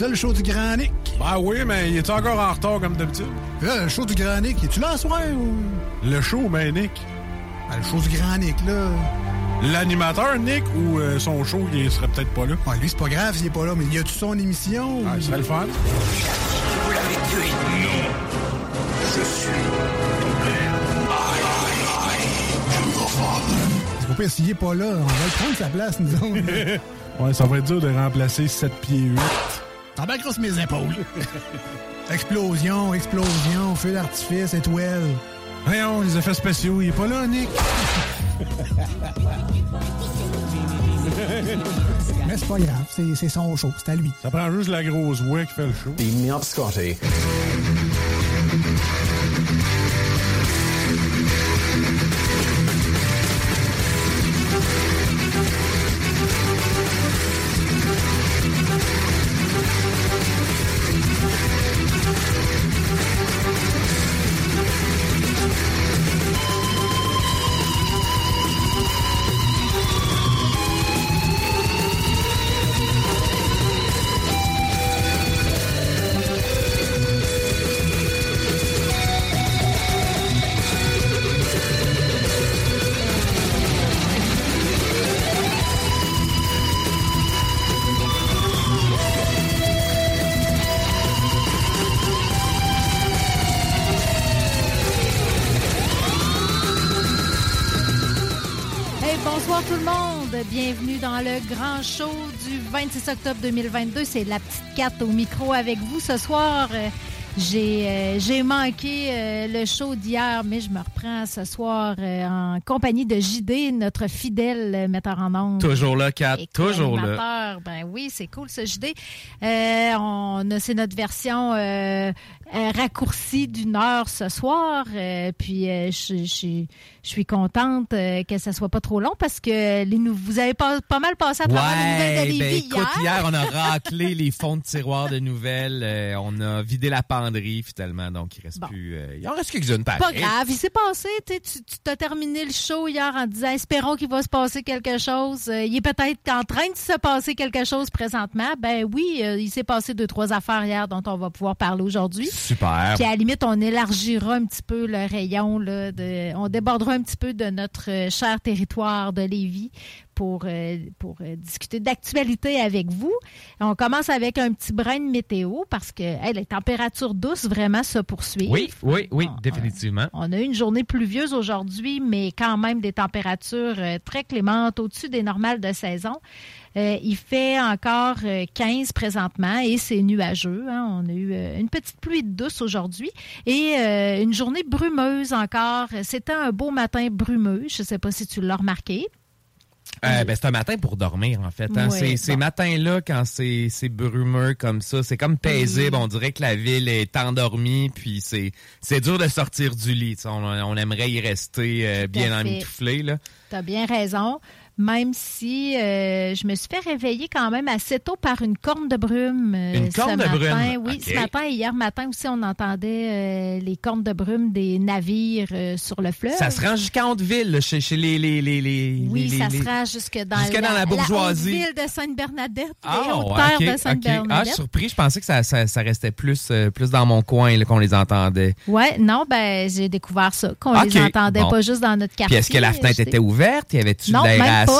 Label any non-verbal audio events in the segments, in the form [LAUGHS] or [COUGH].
Ça, le show du Grand Nick? Ben oui, mais il est encore en retard comme d'habitude. Là, le show du Grand Nick, es-tu là ce soir ou? Le show, ben Nick. Ben, le show du Grand Nick, là. L'animateur, Nick, ou euh, son show, il serait peut-être pas là? Ouais, lui, c'est pas grave s'il est pas là, mais y a-tu son émission? Ah, serait le fun. Vous l'avez tué. Non. Je suis. C'est pas pire s'il est pas là. On va le prendre sa place, nous autres. [LAUGHS] Ouais, ça va être dur de remplacer 7 pieds 8. T'embarqueras sur mes épaules. [LAUGHS] explosion, explosion, feu d'artifice, étoile. Voyons, les effets spéciaux, il est pas là, Nick. [LAUGHS] Mais c'est pas grave, c'est son show, c'est à lui. Ça prend juste la grosse voix qui fait le show. Beam me up, Scotty. 26 octobre 2022. C'est la petite carte au micro avec vous ce soir. Euh, J'ai euh, j'ai manqué euh, le show d'hier, mais je me reprends ce soir euh, en compagnie de JD, notre fidèle metteur en ondes. Toujours là, Kat. Toujours là. Ben oui, c'est cool ce JD. On c'est notre version euh, raccourcie d'une heure ce soir. Euh, puis euh, je je- je suis contente euh, que ça soit pas trop long parce que les nou- vous avez pas, pas mal passé à travers les nouvelles de Ouais, ben écoute, hier. on a [LAUGHS] raclé les fonds de tiroir de nouvelles. euh, on a vidé la penderie, finalement. Donc, il reste Bon. plus... euh, il en reste quelques-unes. Pas grave, il s'est passé, tu t'as terminé le show hier en disant espérons qu'il va se passer quelque chose. Euh, il est peut-être en train de se passer quelque chose présentement. Ben oui, euh, il s'est passé deux, trois affaires hier dont on va pouvoir parler aujourd'hui. Super. Puis à la limite, on élargira un petit peu le rayon, là, de, on débordera un petit peu de notre euh, cher territoire de Lévis pour, euh, pour euh, discuter d'actualité avec vous. On commence avec un petit brin de météo parce que hey, les températures douces vraiment se poursuivent. Oui, oui, oui, Ah, définitivement. On a eu une journée pluvieuse aujourd'hui, mais quand même des températures euh, très clémentes, au-dessus des normales de saison. Euh, il fait encore euh, 15 présentement et c'est nuageux. hein. On a eu euh, une petite pluie douce aujourd'hui et euh, une journée brumeuse encore. C'était un beau matin brumeux. Je ne sais pas si tu l'as remarqué. Euh, ben, c'est un matin pour dormir, en fait. hein. Ces bon. matins-là, quand c'est c'est brumeux comme ça, c'est comme paisible. On dirait que la ville est endormie, puis c'est c'est dur de sortir du lit. On, on aimerait y rester euh, bien emmitouflé. Là. Tu as bien raison. Même si euh, je me suis fait réveiller quand même assez tôt par une corne de brume. euh, Une ce corne de matin. brume, Oui, ce matin et hier matin aussi, on entendait euh, les cornes de brume des navires sur le fleuve. Ça se rend jusqu'à Hauteville, chez, chez les, les, les, les- Oui, les- ça les- se rend jusque dans, jusque dans la bourgeoisie. ville de Sainte-Bernadette, Ah, les ouais, hautes terres ok, de. Sainte-Bernadette. Ah, je suis surpris. Je pensais que ça, ça, ça restait plus, plus dans mon coin qu'on les entendait. Ouais, non, ben j'ai découvert ça, qu'on les entendait bon. pas juste dans notre quartier. Puis est-ce que la fenêtre était ouverte? Y avait-tu de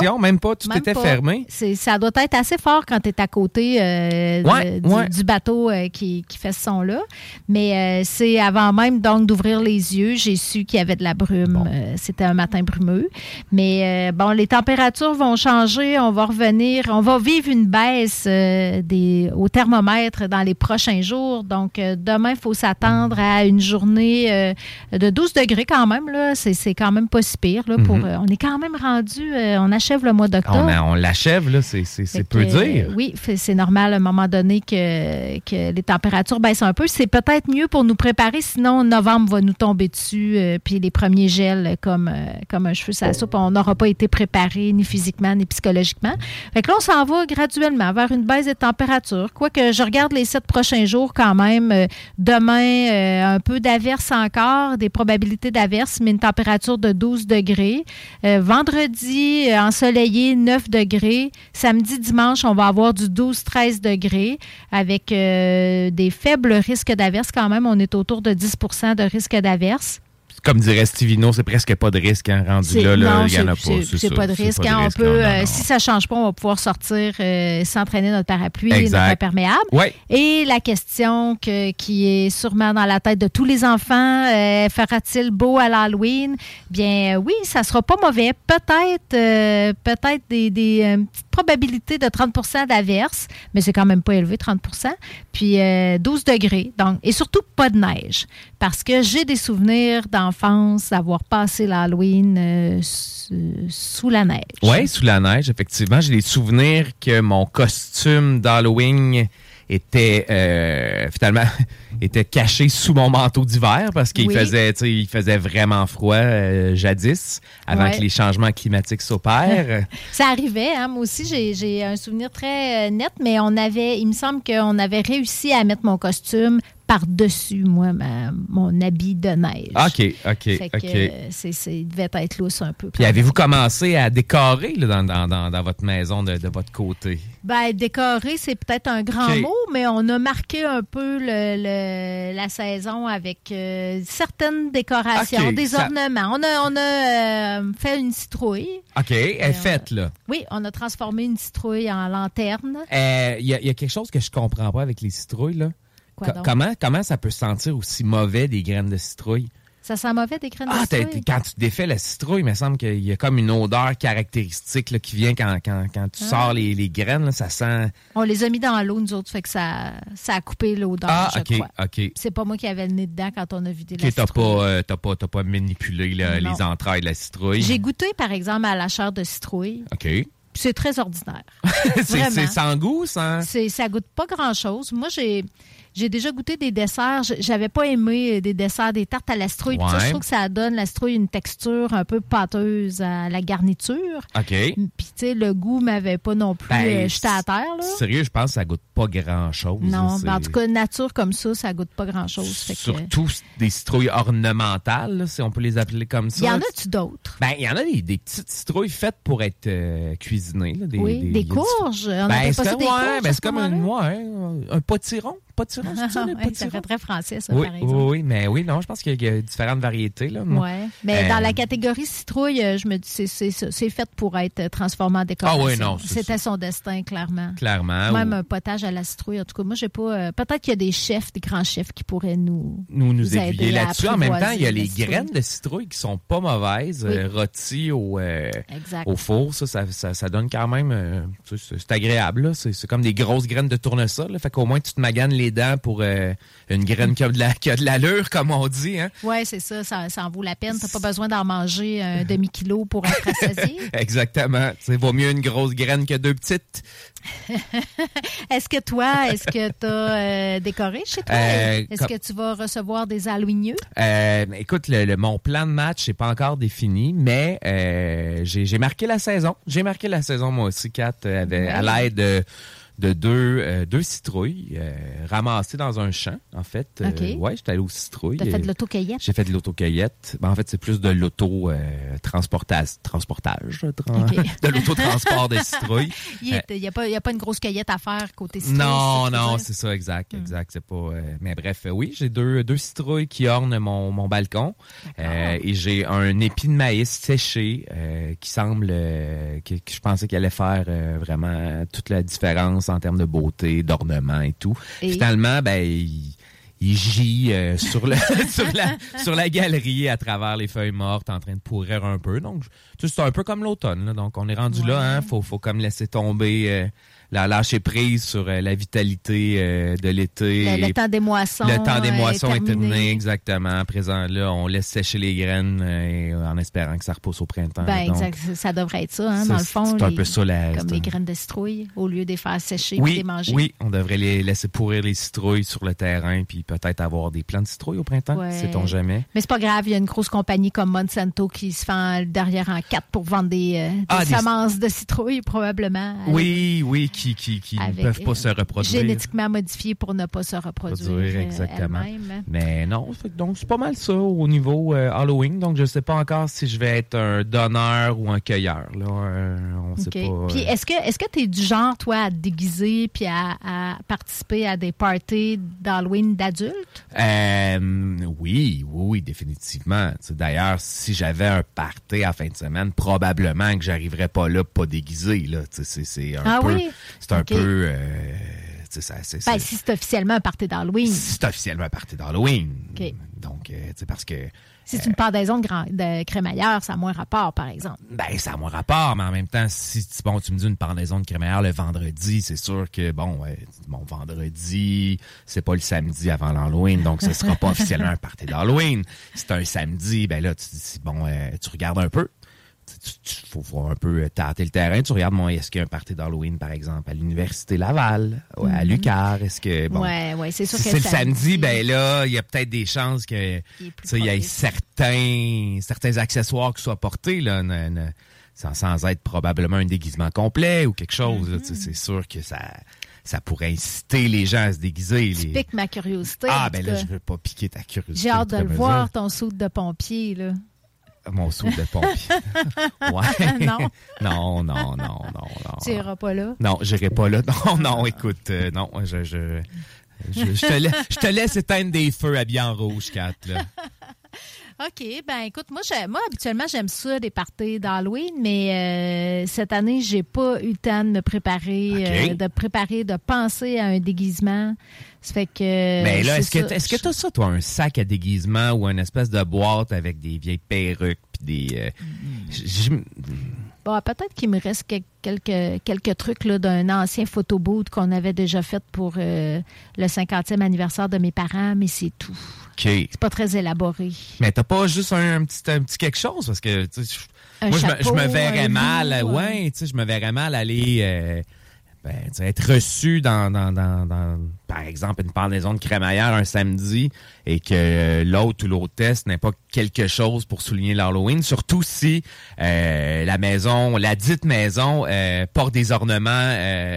même pas. Même pas. Tout Même était pas. fermé? Ça doit être assez fort quand tu es à côté euh, de- Ouais, du, bateau euh, qui, qui fait ce son-là. Mais euh, c'est avant même donc d'ouvrir les yeux, j'ai su qu'il y avait de la brume. C'était un matin brumeux. Mais bon, les températures vont changer. On va revenir. On va vivre une baisse des, au thermomètre dans les prochains jours. Donc, demain, il faut s'attendre à une journée de 12 degrés quand même. C'est quand même pas si pire. Là, pour, Mhm. on est quand même rendu, achève le mois d'octobre. On, on l'achève, là. C'est, peu que, dire. Oui, c'est normal à un moment donné que, que les températures baissent un peu. C'est peut-être mieux pour nous préparer, sinon novembre va nous tomber dessus, euh, puis les premiers gels comme, euh, comme un cheveu sur la soupe. On n'aura pas été préparé ni physiquement ni psychologiquement. Fait que là, on s'en va graduellement vers une baisse des températures. Quoique je regarde les sept prochains jours quand même. euh, demain, un peu d'averse encore, des probabilités d'averse, mais une température de 12 degrés. Vendredi, ensoleillé, 9 degrés. Samedi, dimanche, on va avoir du 12-13 degrés avec euh, des faibles risques d'averse quand même. On est autour de 10% de risque d'averse. Comme dirait Stivino, c'est presque pas de risque, hein, rendu là, il y en a pas. c'est- pas de risque. pas de hein. On risque, peut, non, non, euh, non. si ça change pas, on va pouvoir sortir euh, s'entraîner notre parapluie Exact. notre imperméable. Ouais. Et la question que- qui est sûrement dans la tête de tous les enfants, euh, fera-t-il beau à l'Halloween? Bien euh, oui, ça sera pas mauvais. Peut-être euh, peut-être des, des, petites probabilités de 30% d'averse, mais c'est quand même pas élevé, 30% Puis euh, 12 degrés. Donc, et surtout pas de neige. Parce que j'ai des souvenirs d'enfance d'avoir passé l'Halloween euh, sous, la neige. Oui, sous la neige, effectivement. J'ai des souvenirs que mon costume d'Halloween était euh, finalement [LAUGHS] était caché sous mon manteau d'hiver parce qu'il Oui. faisait, il faisait vraiment froid euh, jadis avant Ouais. que les changements climatiques s'opèrent. [LAUGHS] Ça arrivait, hein, moi aussi, j'ai- un souvenir très net, mais on avait, il me semble qu'on avait réussi à mettre mon costume par-dessus, moi, ma- mon habit de neige. OK, OK, Fait que, OK. euh, c'est- c'est- devait être lousse un peu. Puis avez-vous commencé à décorer là, dans, dans, dans, dans votre maison de, de votre côté? Ben, décorer, c'est peut-être un grand mot, mais on a marqué un peu le, le- la saison avec euh, certaines décorations, des ça- ornements. On a, on a euh, fait une citrouille. OK, elle est Euh, faite, là. Oui, on a transformé une citrouille en lanterne. Il y, y a quelque chose que je comprends pas avec les citrouilles, là. Quoi Co- donc? comment, comment ça peut sentir aussi mauvais des graines de citrouille? Ça sent mauvais des graines Ah, de t'as- citrouille? quand tu défais la citrouille, il me semble qu'il y a comme une odeur caractéristique là, qui vient quand, quand, quand tu Ah. sors les, les graines. là, ça sent. On les a mis dans l'eau, nous autres, fait que ça, ça a coupé l'odeur, Ah, je OK, crois. OK. C'est pas moi qui avais le nez dedans quand on a vidé la citrouille. pas, euh, t'as pas, t'as pas manipulé là, les entrailles de la citrouille. J'ai goûté, par exemple, à la chair de citrouille. OK. C'est très ordinaire. [LAUGHS] c'est sans goût, sans. C'est, ça goûte pas grand-chose. Moi, j'ai, j'ai déjà goûté des desserts. J'avais pas aimé des desserts, des tartes à la ça, Ouais. je trouve que ça donne la citrouille une texture un peu pâteuse à la garniture. OK. Puis, tu sais, le goût m'avait pas non plus Ben, euh, jeté à terre. Là. Sérieux, je pense que ça goûte pas grand-chose. Non, ben, en tout cas, nature comme ça, ça goûte pas grand-chose. Que- Surtout des citrouilles ornementales, là, si on peut les appeler comme ça. Il y en a-tu d'autres? Ben, il y en a des, des petites citrouilles faites pour être euh, cuisinées. Là, des, oui, des, courges. On Ben, pas ça des ouais, courges. ben, à c'est ce comme un, ouais, un potiron. C'est ça, les ça fait très français, ça, oui, par oui, exemple. oui, mais oui, non, je pense qu'il y a différentes variétés. Là, moi. Ouais. Mais Euh, dans la catégorie citrouille, euh, je me dis c'est c'est ça. C'est fait pour être transformé en décoration. Ah ouais, non, c'est C'était son destin, clairement. Clairement. Même ou- un potage à la citrouille. En tout cas, moi, j'ai pas. euh, Peut-être qu'il y a des chefs, des grands chefs qui pourraient nous. nous nous aiguiller là-dessus. En même temps, il y a les graines de citrouille qui sont pas mauvaises, Oui. euh, rôties au, euh, au four. Ça, ça, ça, ça donne quand même... euh, c'est- c'est c'est agréable. là. C'est c'est comme des grosses graines de tournesol. Là, fait qu'au moins, tu te maganes les les dents pour euh, une graine qui a de la- l'allure, comme on dit. Hein? Oui, c'est ça, ça, ça en vaut la peine. Tu pas besoin d'en manger un [LAUGHS] demi-kilo pour être rassasié. [LAUGHS] Exactement. C'est vaut mieux une grosse graine que deux petites. [LAUGHS] Est-ce que toi, est-ce que tu as décoré chez toi? Euh, est-ce que tu vas recevoir des? Euh, écoute, le, le- mon plan de match n'est pas encore défini, mais euh, j'ai marqué la saison. J'ai marqué la saison, moi aussi, Kat, euh, avec- à l'aide de, de deux, euh, deux citrouilles euh, ramassées dans un champ, en fait. Euh, OK. ouais, j'étais allé aux citrouilles. Tu as fait de Euh, l'autocueillette? J'ai fait de l'autocueillette. Ben, en fait, c'est plus de l'auto-transportage. transportage. tran- OK. [LAUGHS] de l'autotransport des citrouilles. [LAUGHS] Il Euh, n'y a, a pas une grosse cueillette à faire côté citrouille, non, non, c'est ça, exact, exact. C'est pas. euh, mais bref, euh, oui, j'ai deux, deux citrouilles qui ornent mon, mon balcon Euh, et j'ai un épi de maïs séché euh, qui semble euh, que, que je pensais qu'il allait faire euh, vraiment toute la différence en termes de beauté, d'ornement et tout. Et? Finalement, ben il, il gît euh, sur, le, [LAUGHS] sur, la, sur la galerie à travers les feuilles mortes en train de pourrir un peu. Donc, c'est un peu comme l'automne. Donc, on est rendu là, hein. Faut, faut comme laisser tomber, euh, la lâcher prise sur euh, la vitalité euh, de l'été. Le, le Et temps des moissons. le temps des euh, moissons est terminé, terminé. exactement. À présent, là, on laisse sécher les graines et, en espérant que ça repousse au printemps. Ben, Donc, exact. Ça devrait être ça, hein, ça, dans le fond. c'est un peu ça, la- Comme les graines de citrouille, au lieu de les faire sécher et oui, les manger. oui, on devrait les laisser pourrir les citrouilles sur le terrain, puis peut-être avoir des plants de citrouilles au printemps, Ouais. sait-on jamais. Mais c'est pas grave, il y a une grosse compagnie comme Monsanto qui se fait derrière en quatre pour vendre des, euh, des Ah, des- semences de citrouille, probablement. Oui, oui, qui, qui, qui ne peuvent pas euh, se reproduire. Génétiquement modifiées pour ne pas se reproduire. Euh, exactement. elles-mêmes. Mais non, donc c'est pas mal ça au niveau euh, Halloween. Donc je sais pas encore si je vais être un donneur ou un cueilleur. Là, Euh, on sait OK. pas. Puis est-ce que est-ce que tu es du genre, toi, à te déguiser puis à, à participer à des parties d'Halloween d'adultes? Oui, oui, oui, définitivement. D'ailleurs, si j'avais un party à fin de semaine, probablement que j'arriverais pas là pas déguisé. Là. Tu sais, C'est c'est un Ah peu. oui? C'est un peu. euh, ça- c'est- Ben, si c'est officiellement un party d'Halloween. c'est officiellement un party d'Halloween. Donc, euh, tu sais, parce que. Si c'est une pendaison de, grand- de crémaillère, ça a moins rapport, par exemple. Ben, ça a moins rapport, mais en même temps, si bon, tu me dis une pendaison de crémaillère le vendredi, c'est sûr que, bon, ouais, bon, vendredi, c'est pas le samedi avant l'Halloween, donc ce sera pas [LAUGHS] officiellement un party d'Halloween. Si c'est un samedi, ben là, tu dis, bon, euh, tu regardes un peu. Tu- faut, faut un peu tâter le terrain. Tu regardes, bon, est-ce qu'il y a un party d'Halloween, par exemple, à l'Université Laval, à Lucar? Est-ce que, bon. Mhm. Ouais, ouais, c'est sûr Si que c'est le samedi, ben là, il y a peut-être des chances que Il est tu plus sais, il y ait certains, certains accessoires qui soient portés, là, sans, sans être probablement un déguisement complet ou quelque chose. Mm-hmm. C'est sûr que ça, ça pourrait inciter les gens à se déguiser. Tu les- piques ma curiosité. Ah, en ben là, je veux pas piquer ta curiosité. J'ai hâte de le voir, ton saut de pompier, là. Mon saut de pompier. [LAUGHS] ouais. Non. non, non, non, non, non. Tu iras pas là? Non, j'irai pas là. Non, non, écoute, euh, non, je, je, je, je te laisse, je te laisse éteindre des feux habillés en rouge, Kat, là. [LAUGHS] OK, ben écoute, moi, moi habituellement, j'aime ça, des parties d'Halloween, mais euh, cette année, j'ai pas eu le temps de me préparer, euh, de préparer, de penser à un déguisement. Ça fait que. Mais là, est-ce que est-ce que t'as ça, toi, un sac à déguisement ou une espèce de boîte avec des vieilles perruques puis des. euh, j- Bon, peut-être qu'il me reste que- quelques, quelques trucs d'un ancien photoboot qu'on avait déjà fait pour euh, le 50e anniversaire de mes parents, mais c'est tout. OK. C'est pas très élaboré. Mais t'as pas juste un, un petit, un petit quelque chose? Parce que tu sais, moi je me, chapeau, je me verrais mal, loup, ouais, tu sais, je me verrais mal aller euh, ben, être reçu dans, dans, dans, dans, par exemple, une pendaison de crémaillère un samedi et que euh, l'hôte ou l'hôtesse n'ait pas quelque chose pour souligner l'Halloween, surtout si euh, la maison, la dite maison, euh, porte des ornements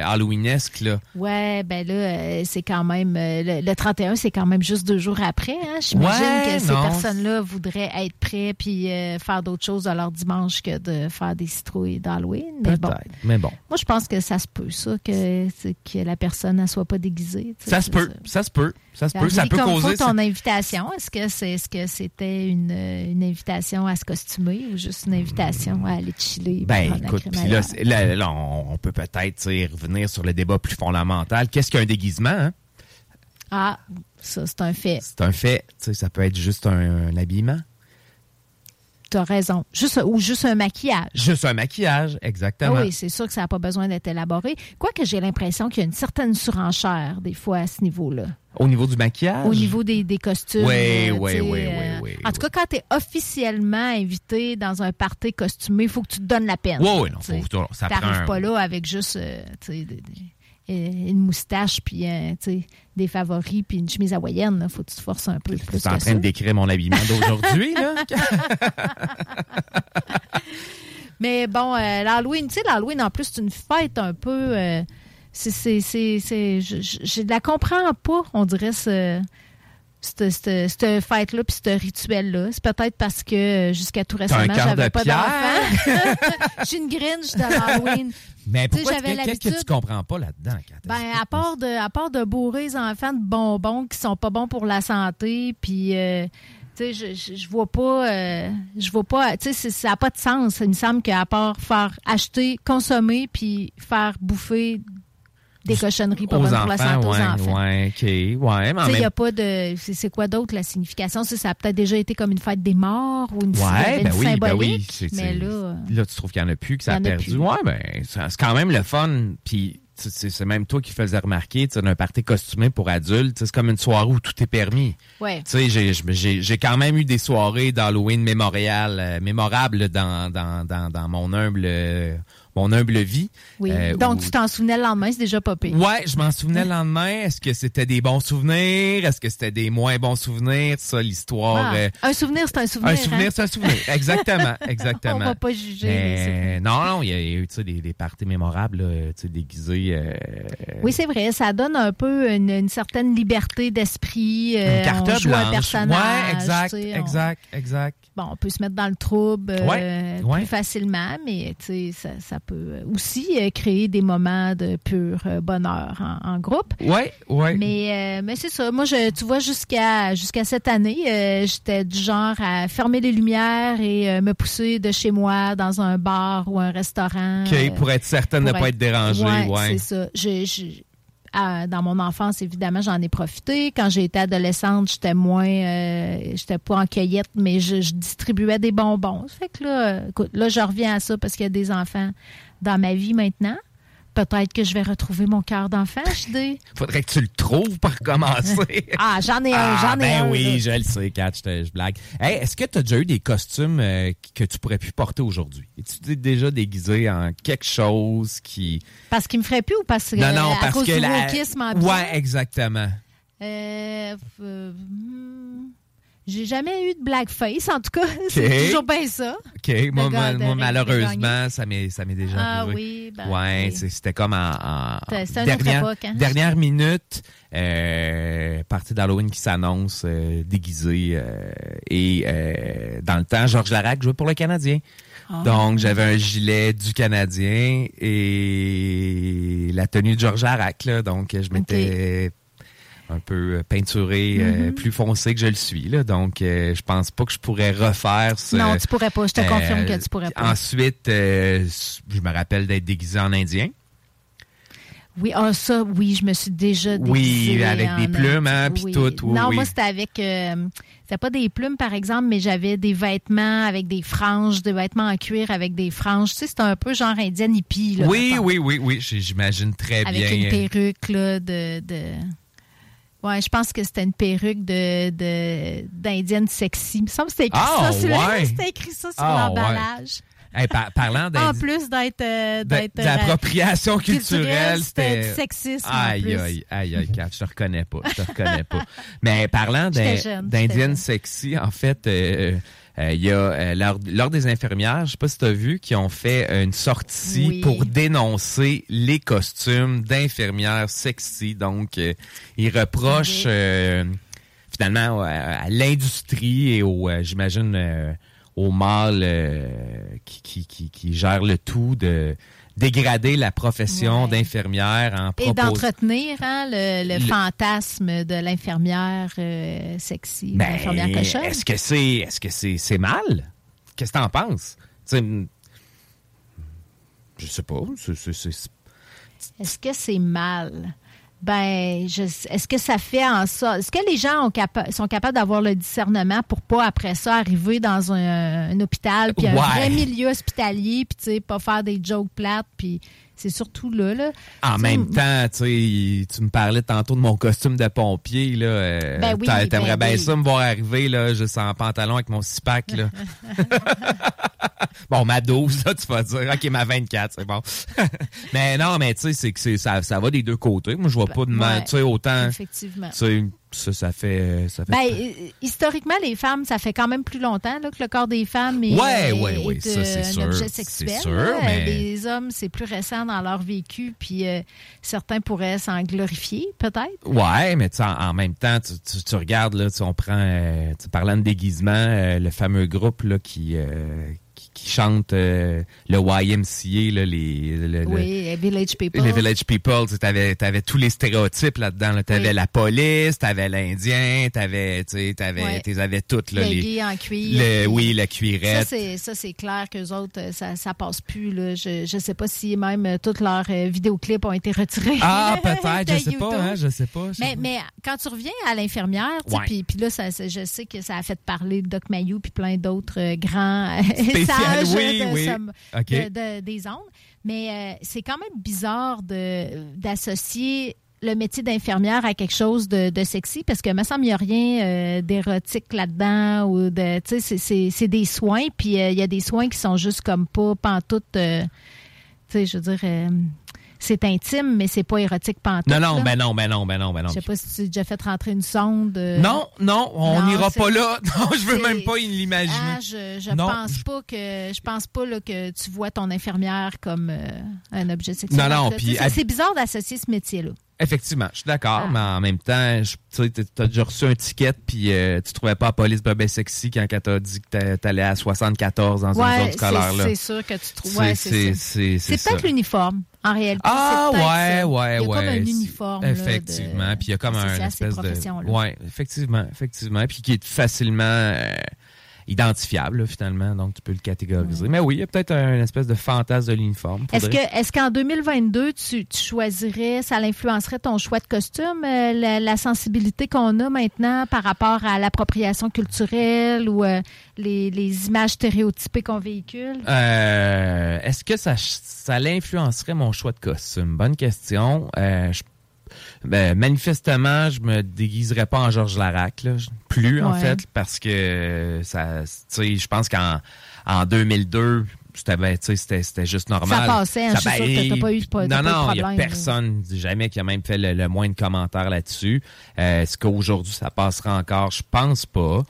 halloweenesques, là. Ouais, ben là, c'est quand même. le, le 31, c'est quand même juste deux jours après. Hein? J'imagine Ouais, que ces personnes-là voudraient être prêts puis faire d'autres choses de leur dimanche que de faire des citrouilles d'Halloween. Mais bon, mais bon. moi, je pense que ça se peut, ça, que, c'est que la personne ne soit pas déguisée. Ça se peut, ça se peut, ça se peut, ça peut causer... ton invitation, est-ce que c'est est-ce que c'était une, une invitation à se costumer ou juste une invitation à aller chiller? Ben, écoute, puis là, là, là, on, peut peut-être revenir sur le débat plus fondamental. Qu'est-ce qu'un déguisement? hein? Ah, ça, c'est un fait. C'est un fait. Ça peut être juste un, un habillement. Tu as raison. Juste, ou juste un maquillage. Juste un maquillage, exactement. oui, c'est sûr que ça n'a pas besoin d'être élaboré. Quoique j'ai l'impression qu'il y a une certaine surenchère des fois à ce niveau-là. Au niveau du maquillage? au niveau des, des costumes. Oui, euh, oui, oui, euh, oui, oui, En tout cas, quand tu es officiellement invité dans un party costumé, il faut que tu te donnes la peine. Oui, oui, non, faut, ça prend pas là avec juste euh, des- des- euh, une moustache puis euh, des favoris puis une chemise hawaïenne. Il faut que tu te forces un peu plus Tu es en train de décrire mon habillement d'aujourd'hui, là? [LAUGHS] Mais bon, euh, l'Halloween, tu sais, l'Halloween, en plus, c'est une fête un peu... euh, c'est, c'est, c'est, c'est- je, je- je la comprends pas, on dirait, ce, cette, fête-là puis ce rituel-là. C'est peut-être parce que euh, jusqu'à tout récemment, j'avais de pas d'enfant. [LAUGHS] Je suis une grinch de l'Halloween. [LAUGHS] Mais pourquoi, qu'est-ce que tu comprends pas là-dedans? Ben, à part de, à part de bourrer les enfants de bonbons qui sont pas bons pour la santé, puis euh, tu sais, je, je, vois pas, euh, je vois pas, tu sais, ça n'a pas de sens. Il me semble qu'à part faire acheter, consommer, puis faire bouffer des cochonneries pas bonnes enfants, pour la santé ouais, aux enfants. ouais, OK, ouais, mais en Tu sais, il même n'y a pas de. C'est quoi d'autre la signification? Ça, ça a peut-être déjà été comme une fête des morts ou une, Ouais, une ben oui, ben oui. symbolique. c'est- mais c'est- là. Là, tu trouves qu'il n'y en a plus, que ça a perdu. Ouais, ben, c'est quand même le fun. Puis, c'est même toi qui faisais remarquer, tu sais, d'un party costumé pour adultes, c'est comme une soirée où tout est permis. ouais. Tu sais, j'ai- quand même eu des soirées d'Halloween mémoriales, euh, mémorables dans, dans, dans, dans mon humble euh, mon humble vie. Oui. Euh, Donc, où- tu t'en souvenais le lendemain, c'est déjà pire. Ouais, je m'en souvenais le lendemain. Est-ce que c'était des bons souvenirs? Est-ce que c'était des moins bons souvenirs? Ça, l'histoire. Ah, euh, un souvenir, c'est un souvenir. un souvenir, hein? c'est un souvenir. Exactement, [LAUGHS] On exactement. va pas juger. Mais, non, non, il y a, eu des, des parties mémorables, là, déguisées. euh, Oui, c'est vrai. Ça donne un peu une, une certaine liberté d'esprit. une carte on joue blanche. un personnage. Ouais, exact, on- exact, exact. Bon, on peut se mettre dans le trouble Ouais, ouais. plus facilement, mais ça, ça peut aussi euh, créer des moments de pur euh, bonheur en, en groupe. Ouais, ouais. Mais, euh, mais c'est ça. Moi, je, tu vois, jusqu'à jusqu'à cette année, euh, j'étais du genre à fermer les lumières et euh, me pousser de chez moi dans un bar ou un restaurant. Euh, pour être certaine de ne pas être- être dérangée, ouais. c'est ça. Je- je- dans mon enfance, évidemment, j'en ai profité. Quand j'ai été adolescente, j'étais moins, euh, j'étais pas en cueillette, mais je, distribuais des bonbons. Fait que là, écoute, là, je reviens à ça parce qu'il y a des enfants dans ma vie maintenant. Peut-être que je vais retrouver mon cœur d'enfant, je dis. [LAUGHS] Faudrait que tu le trouves pour commencer. [LAUGHS] Ah, j'en ai un, Ah, j'en ai ben un. oui, là. je le sais, Kat, je, blague. Hey, est-ce que tu as déjà eu des costumes euh, que tu pourrais plus porter aujourd'hui? Es-tu t'es déjà déguisé en quelque chose qui... Parce qu'il me ferait plus ou parce que non, non, à parce cause que du la... Ouais, exactement. Euh, euh, hmm, j'ai jamais eu de blackface, en tout cas. [LAUGHS] C'est toujours bien ça. OK, moi, moi, malheureusement, ça m'est ça m'est déjà Ah arrivé. oui, ben ouais, oui. c'est- c'était comme en, en dernière, époque, hein. dernière minute, euh, partie d'Halloween qui s'annonce euh, déguisée euh, et euh, dans le temps, Georges Larac jouait pour le Canadien. Ah. Donc, j'avais un gilet du Canadien et la tenue de Georges Larac, là. Donc, je m'étais un peu euh, peinturé euh, Mm-hmm. plus foncé que je le suis, là. Donc, euh, je pense pas que je pourrais refaire ce... Non, tu pourrais pas. Je te euh, confirme que tu pourrais pas. Ensuite, je me rappelle d'être déguisé en indien. Oui, ah, ça, oui, je me suis déjà Oui, déguisée avec en des plumes, hein, puis oui. tout, oui, non, oui. moi, c'était avec... C'était pas des plumes, par exemple, mais j'avais des vêtements avec des franges, des vêtements en cuir avec des franges. Tu sais, c'était un peu genre indienne hippie, là. oui, oui, oui, oui, j'imagine très Avec bien. une perruque, là, de... de... Ouais, je pense que c'était une perruque de d'indienne sexy. Il me semble que c'était écrit Ah, ouais. [LAUGHS] écrit ça sur Ah, l'emballage. Hey, par- parlant [LAUGHS] En plus d'être euh, euh, d'appropriation culturel, culturelle, c'était en Aïe, aïe, aïe, aïe, Kat, je te reconnais pas, je te [LAUGHS] reconnais pas. Mais parlant d'indienne sexy, en fait, euh, euh, il y a euh, l'ordre des infirmières, je sais pas si tu as vu, qui ont fait une sortie Oui. pour dénoncer les costumes d'infirmières sexy. Donc, euh, ils reprochent euh, finalement à, à l'industrie et au, euh, j'imagine, euh, mâles euh, qui, qui, qui, qui gèrent le tout de dégrader la profession Ouais. d'infirmière en Et proposant... d'entretenir hein, le, le Le- fantasme de l'infirmière euh, sexy, Ben, l'infirmière cochonne. est-ce que c'est est-ce que c'est mal? Qu'est-ce que t'en penses? Tu sais, mm, Je sais pas. Est-ce que c'est mal? Ben, est-ce que ça fait en sorte. Est-ce que les gens ont capa- sont capables d'avoir le discernement pour pas, après ça, arriver dans un, un hôpital, puis un vrai milieu hospitalier, puis, tu sais, pas faire des jokes plates, puis c'est surtout là. là. En Tu sais, même temps, tu sais, tu me parlais tantôt de mon costume de pompier, là. euh, Ben oui, t'a- T'aimerais ben bien oui. ça me voir arriver, là, juste en pantalon avec mon six-pack, là. [LAUGHS] [LAUGHS] bon, ma 12, là, tu vas dire. OK, ma 24, c'est bon. [LAUGHS] mais non, mais tu sais, c'est ça, ça va des deux côtés. Moi, je vois pas de mal, ouais, tu sais, autant. Effectivement. Tu sais, ça, ça fait. Ça fait Ben, historiquement, les femmes, ça fait quand même plus longtemps là, que le corps des femmes est, Ouais, est- ouais, ouais, est, ça, c'est euh, sûr, un objet sexuel. sûr, là. mais- Les hommes, c'est plus récent dans leur vécu, puis euh, certains pourraient s'en glorifier, peut-être. Ouais, mais en, en même temps, tu, tu- tu regardes, là, on prend, euh, parlant de déguisement, euh, le fameux groupe là, qui, euh, qui, chante euh, le YMCA, là, les, le- le- Oui, Village People. les Village People, tu avais, avais tous les stéréotypes là-dedans. Là. Tu avais Oui. la police, tu avais l'Indien, tu avais, avais, Ouais. avais toutes. Là, le les, en cuir. le- oui, la cuirette. ça, c'est clair qu'eux autres, euh, ça, ça passe plus. Là. Je ne sais pas si même euh, tous leurs euh, vidéoclips ont été retirés. ah, peut-être, je [LAUGHS] sais pas, hein, je sais pas. je sais Mais, pas. mais quand tu reviens à l'infirmière, sais, Ouais. puis là, ça, je sais que ça a fait parler de Doc Mayou puis plein d'autres grands [LAUGHS] [LAUGHS] Oui, oui. de- de- des ondes. Mais euh, c'est quand même bizarre d'associer le métier d'infirmière à quelque chose de, de sexy parce que me semble il n'y a rien euh, d'érotique là-dedans ou de tu sais c'est, des soins puis euh, il y a des soins qui sont juste comme pas pantoute euh, tu sais je veux dire c'est intime mais c'est pas érotique pantoute Non, non, là. ben non, ben non, ben non, ben non. Je sais pas si tu as déjà fait rentrer une sonde. euh, Non, non, on n'ira pas là. [LAUGHS] Non, je veux même pas l'imaginer. Ah, je je Non, pense je- pas que je pense pas là, que tu vois ton infirmière comme euh, un objet sexuel. Non, non, puis c'est- bizarre d'associer ce métier-là. Effectivement, je suis d'accord, Ah. mais en même temps, tu t'as déjà reçu un ticket puis euh, tu trouvais pas la police bébé sexy quand elle t'a dit que t'a- t'allais à 74 dans une Ouais, zone scolaire. c'est là. c'est sûr que tu trouves. Ouais, C'est- peut-être l'uniforme, en réalité. Ah C'est ouais, ouais, Il y a ouais. comme un uniforme. là, de- Effectivement, puis il y a comme un espèce de ouais, effectivement, effectivement, puis qui est facilement euh, identifiable là, finalement, donc tu peux le catégoriser. Mais oui, il y a peut-être un espèce de fantasme de l'uniforme. Est-ce que est-ce qu'en 2022 tu, tu choisirais, ça l'influencerait ton choix de costume, euh, la, la sensibilité qu'on a maintenant par rapport à l'appropriation culturelle ou euh, les, les images stéréotypées qu'on véhicule? Euh, Est-ce que ça, ça l'influencerait mon choix de costume? Bonne question. Je- ben, manifestement, je me déguiserais pas en Georges Larac, là. Je- plus en fait, parce que ça, tu sais, je pense qu'en en 2002, c'était ben, tu sais, c'était c'était juste normal. Ça passait, hein, je suis ben, sûre que t'as pas eu Non, pas de non, il y a personne, jamais qui a même fait le, le moins de commentaires là-dessus. Euh, Est-ce qu'aujourd'hui ça passera encore? Je pense pas.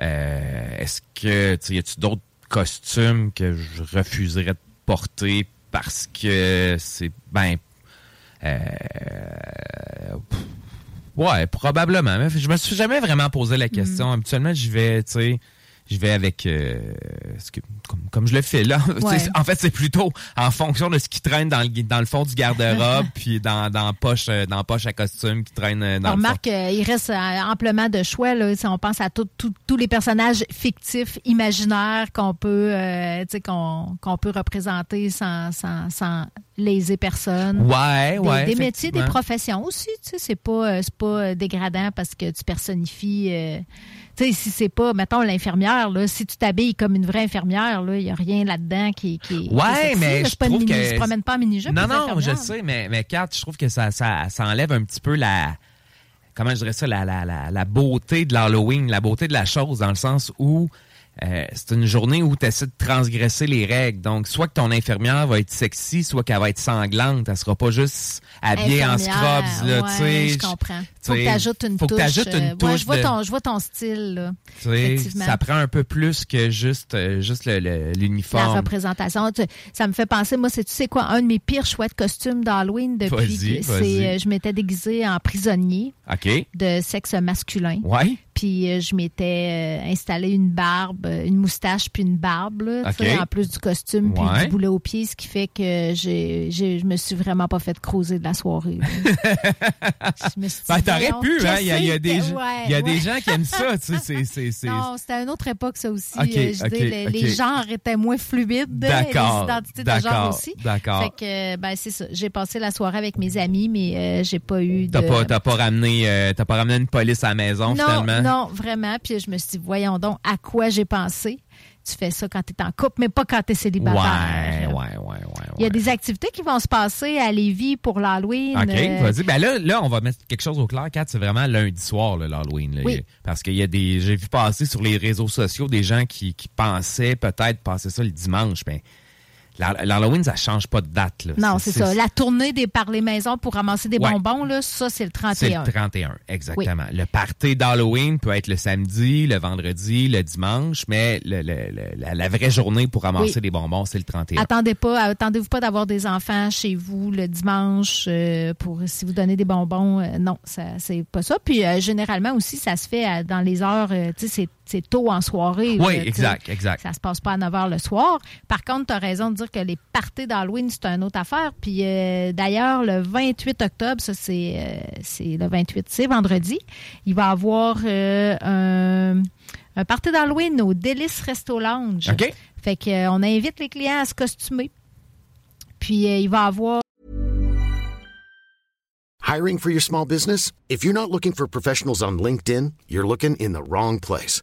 Euh, Est-ce que, y a-tu d'autres costumes que je refuserais de porter parce que c'est, ben, euh, pff, ouais, probablement. Mais je me suis jamais vraiment posé la question. Mm. Habituellement, j'y vais, tu sais, je vais avec euh, comme, comme je le fais là. [LAUGHS] Ouais. En fait, c'est plutôt en fonction de ce qui traîne dans le, dans le fond du garde-robe, [LAUGHS] puis dans, dans la poche, euh, dans poche à costume qui traîne euh, dans On le fond. remarque qu'il reste euh, amplement de choix. Là. Si on pense à tous les personnages fictifs, imaginaires qu'on peut, euh, qu'on peut représenter sans, sans, sans léser personne. Ouais, Des, ouais. des métiers, des professions aussi, c'est pas, euh, pas euh, dégradant parce que tu personnifies. euh, tu sais, si c'est pas, mettons, l'infirmière, là, si tu t'habilles comme une vraie infirmière, il n'y a rien là-dedans qui, Ouais, mais je pas trouve mini- que- se promène pas en mini-jupe. Non, non, je sais, mais, mais Kat, je trouve que ça, ça, ça enlève un petit peu la. Comment je dirais ça, la, la, la, la beauté de l'Halloween, la beauté de la chose, dans le sens où euh, c'est une journée où tu essaies de transgresser les règles. Donc, soit que ton infirmière va être sexy, soit qu'elle va être sanglante. Elle sera pas juste habillée en scrubs, là, ouais. Je comprends. Faut que sais, tu ajoutes une faut que touche. t'ajoutes une euh, ouais, touche je, vois de- ton, je vois ton style, là. Effectivement. ça prend un peu plus que juste, euh, juste le- La l'uniforme. représentation. Tu- Ça me fait penser, moi, c'est tu sais quoi, un de mes pires choix de costume d'Halloween depuis que euh, je m'étais déguisée en prisonnier de sexe masculin. Ouais. Puis euh, je m'étais euh, installé une barbe, euh, une moustache puis une barbe, là, en plus du costume puis Ouais. du boulet au pied, ce qui fait que j'ai, j'ai, je me suis vraiment pas fait creuser de la soirée. [LAUGHS] je me suis dit, Ben, t'aurais pu, hein. Il y y a des, ouais, y a ouais. des gens qui aiment ça, tu sais. [LAUGHS] c'est- Non, c'était à une autre époque, ça aussi. Je dis, les, genres étaient moins fluides. D'accord, Les identités de genre aussi. d'accord. Fait que, ben, c'est ça. J'ai passé la soirée avec mes amis, mais euh, j'ai pas eu de... T'as pas, t'as pas ramené, euh, t'as pas ramené une police à la maison, non, finalement? non, vraiment. Puis je me suis dit, voyons donc, à quoi j'ai pensé? Tu fais ça quand t'es en couple, mais pas quand t'es Ouais, célibataire. ouais, ouais, ouais. Il Il y a des activités qui vont se passer à Lévis pour l'Halloween. OK, euh, vas-y. Ben là, là, on va mettre quelque chose au clair, Kat. C'est vraiment lundi soir, l'Halloween. Oui. Parce qu'il y a des. J'ai vu passer sur les réseaux sociaux des gens qui, qui pensaient peut-être passer ça le dimanche. Ben, l'Halloween, ça change pas de date. Là. Non, c'est ça. La tournée des par les maisons pour ramasser des Ouais. bonbons, là, ça, c'est le C'est 31. le 31, exactement. Le party d'Halloween peut être le samedi, le vendredi, le dimanche, mais le- le- le- la, la vraie journée pour ramasser Oui. des bonbons, c'est le 31. Attendez pas, attendez-vous pas d'avoir des enfants chez vous le dimanche euh, pour si vous donnez des bonbons. euh, non, ça c'est pas ça. Puis euh, généralement aussi, ça se fait dans les heures, euh, tu sais, c'est- c'est tôt en soirée. Oui, là, exact, exact. Ça se passe pas à 9 h le soir. Par contre, tu as raison de dire que les parties d'Halloween, c'est une autre affaire. Puis euh, d'ailleurs, le 28 octobre, ça c'est euh, c'est le 28, c'est vendredi, il va y avoir euh, un, un party d'Halloween au Délice Resto Lounge. OK? Fait que, euh, on invite les clients à se costumer. Puis euh, il va y avoir Hiring for your small business? If you're not looking for professionals on LinkedIn, you're looking in the wrong place.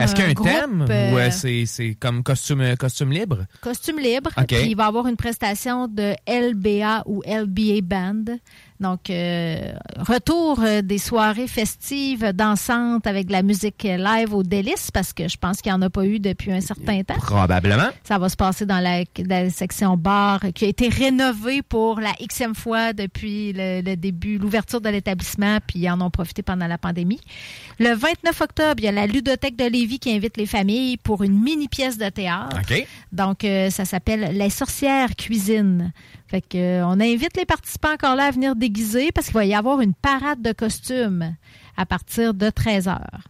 Est-ce qu'il y a un groupe, thème euh, ou euh, c'est c'est comme costume, costume libre? costume libre. OK. Puis il va y avoir une prestation de LBA ou LBA Band. Donc, euh, retour euh, des soirées festives dansantes avec de la musique live au délice parce que je pense qu'il n'y en a pas eu depuis un certain temps. Probablement. Ça va se passer dans la, la section bar qui a été rénovée pour la xème fois depuis le, le début, l'ouverture de l'établissement, puis ils en ont profité pendant la pandémie. Le 29 octobre, il y a la ludothèque de Lévis qui invite les familles pour une mini pièce de théâtre. OK. Donc, euh, ça s'appelle Les sorcières cuisine. Fait que, euh, on invite les participants encore là à venir déguiser parce qu'il va y avoir une parade de costumes à partir de 13 heures.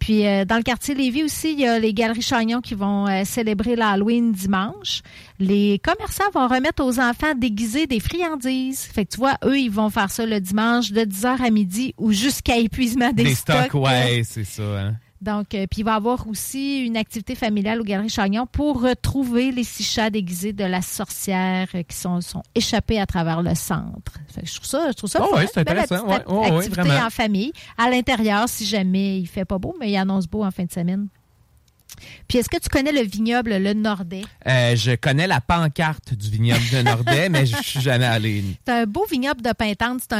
Puis, euh, dans le quartier Lévis aussi, il y a les Galeries Chagnon qui vont euh, célébrer l'Halloween dimanche. Les commerçants vont remettre aux enfants déguisés des friandises. Fait que tu vois, eux, ils vont faire ça le dimanche de 10h à midi ou jusqu'à épuisement des, Des stocks, stocks. ouais, c'est ça. hein. Donc, euh, puis il va y avoir aussi une activité familiale aux Galeries Chagnon pour retrouver les six chats déguisés de la sorcière euh, qui sont, sont échappés à travers le centre. Fait que je trouve ça, je trouve ça Oh ouais, c'est Belle intéressant. ouais, ouais, activité vraiment. en famille, à l'intérieur si jamais il fait pas beau, mais il annonce beau en fin de semaine. Puis est-ce que tu connais le vignoble Le Nordais? Euh, je connais la pancarte du vignoble de Nordais, mais je suis jamais allé. C'est un beau vignoble de Pintante. C'est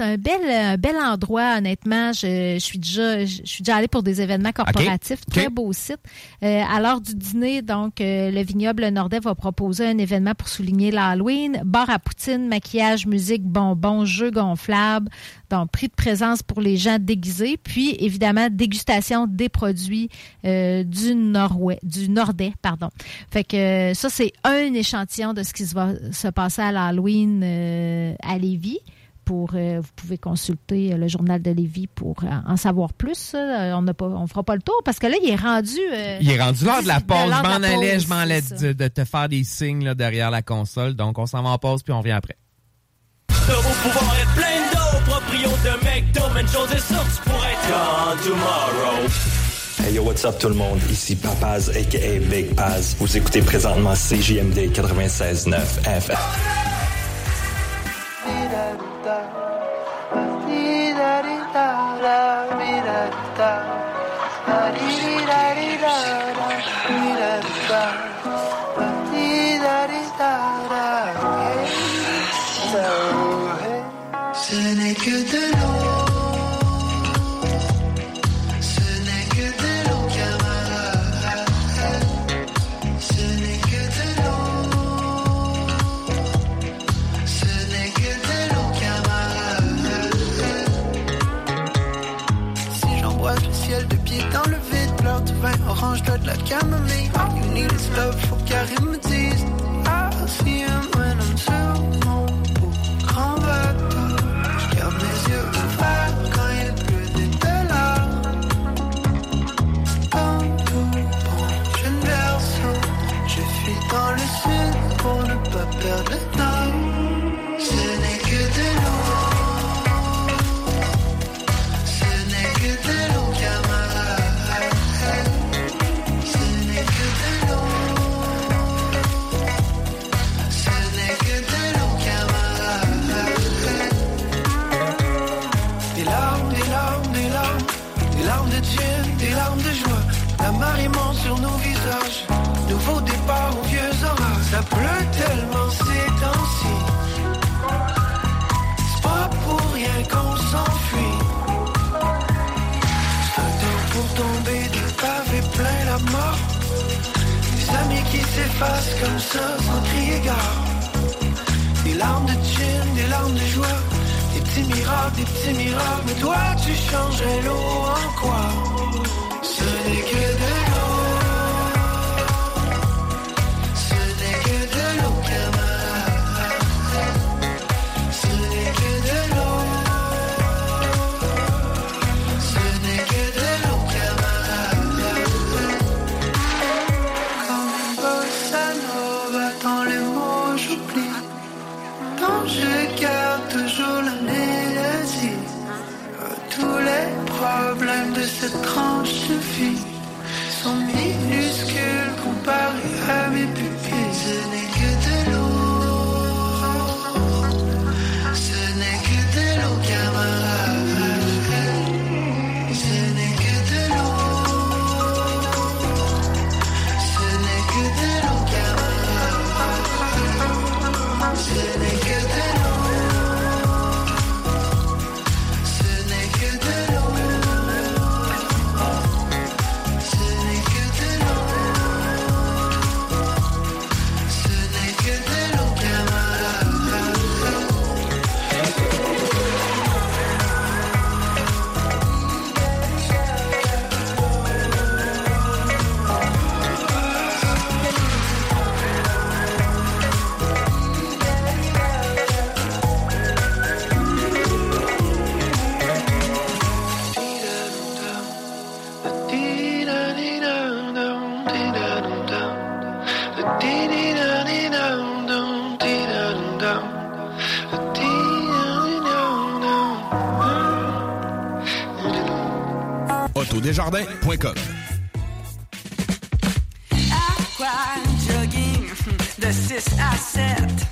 un, bel, un bel endroit, honnêtement. Je, je suis déjà, je, je suis déjà allée pour des événements corporatifs. Très beau site. Euh, à l'heure du dîner, donc, euh, le vignoble Nordais va proposer un événement pour souligner l'Halloween. Bar à poutine, maquillage, musique, bonbons, jeux gonflables. Donc, prix de présence pour les gens déguisés. Puis, évidemment, dégustation des produits euh, du, Nord du Nordais. Pardon. Fait que euh, ça, c'est un échantillon de ce qui se va se passer à l'Halloween euh, à Lévis. Pour, euh, vous pouvez consulter euh, le journal de Lévis pour euh, en savoir plus. Euh, on ne on fera pas le tour parce que là, il est rendu. euh, Il est rendu l'heure de la pause. Je m'en la allais, je m'en allais de, de te faire des signes là, derrière la console. Donc, on s'en va en pause puis on revient après. De McDo, chose est sûre, tu pourrais être gone tomorrow. Hey yo, what's up tout le monde? Ici Papaz aka Big Paz. Vous écoutez présentement CJMD 96.9 FM. Ce n'est que de l'eau. Ce n'est que de l'eau camarade Ce n'est que de l'eau. Ce n'est que de l'eau camarade Si j'emboise le ciel des pieds dans le vide du vin orange de la camomille. You need a love for Karim mort. Des amis qui s'effacent comme ça sans crier gare. Des larmes de chin, des larmes de joie. Des petits miracles, des petits miracles. Mais toi, tu changerais l'eau en quoi? desjardins.com. De 6 à 7.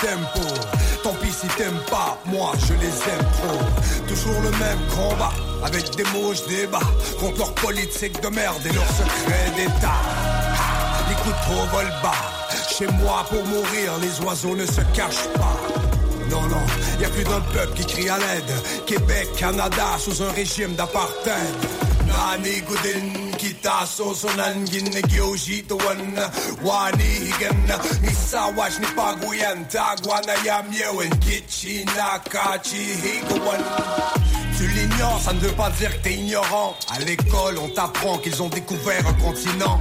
Tempo. Tant pis si t'aimes pas, moi je les aime trop. Toujours le même combat, avec des mots je débat. Contre leur politique de merde et leurs secrets d'État. Les coups trop volent bas. Chez moi, pour mourir, les oiseaux ne se cachent pas. Non, non, y a plus d'un peuple qui crie à l'aide. Québec, Canada, sous un régime d'apartheid. Kita so sonan gin gyoji to wan wani higan ni paguyan tagwana yam yewen kichi nakachi higawan tu l'ignores, ça ne veut pas dire que t'es ignorant. À l'école, on t'apprend qu'ils ont découvert un continent.